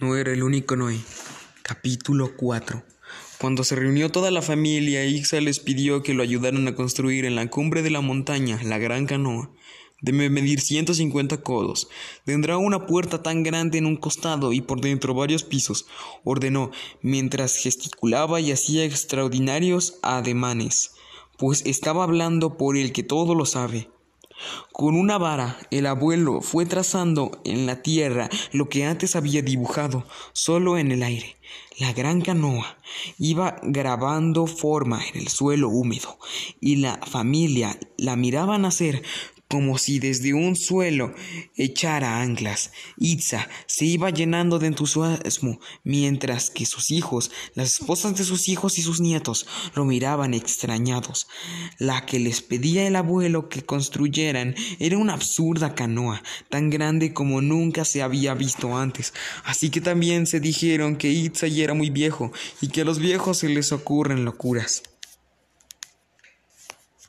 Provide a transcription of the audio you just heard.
No era el único Noé. Capítulo 4. Cuando se reunió toda la familia, Ixa les pidió que lo ayudaran a construir en la cumbre de la montaña la gran canoa. Debe medir 150 codos. Tendrá una puerta tan grande en un costado y por dentro varios pisos, ordenó, mientras gesticulaba y hacía extraordinarios ademanes, pues estaba hablando por el que todo lo sabe. Con una vara el abuelo fue trazando en la tierra lo que antes había dibujado, solo en el aire. La gran canoa iba grabando forma en el suelo húmedo, y la familia la miraba nacer como si desde un suelo echara anclas. Itza se iba llenando de entusiasmo, mientras que sus hijos, las esposas de sus hijos y sus nietos, lo miraban extrañados. La que les pedía el abuelo que construyeran era una absurda canoa, tan grande como nunca se había visto antes. Así que también se dijeron que Itza ya era muy viejo y que a los viejos se les ocurren locuras.